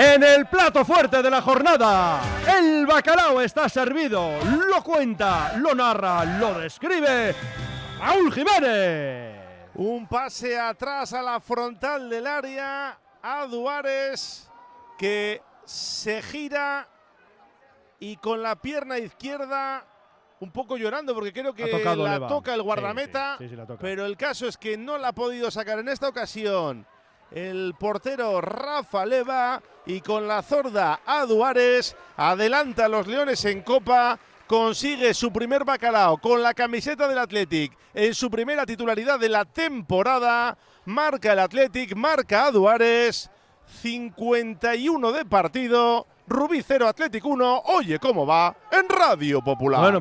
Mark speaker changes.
Speaker 1: En el plato fuerte de la jornada, el bacalao está servido. Lo cuenta, lo narra, lo describe Raúl Jiménez.
Speaker 2: Un pase atrás a la frontal del área a Duárez que se gira y con la pierna izquierda un poco llorando porque creo que
Speaker 1: tocado
Speaker 2: la toca el guardameta,
Speaker 1: sí, sí, sí, la toca.
Speaker 2: pero el caso es que no la ha podido sacar en esta ocasión el portero Rafa Leva y con la zorda a Duárez adelanta a los Leones en Copa, consigue su primer bacalao con la camiseta del Athletic en su primera titularidad de la temporada, marca el Athletic, marca a Duárez, 51 de partido, Rubí 0 Athletic 1, oye cómo va en Radio Popular.
Speaker 1: Bueno,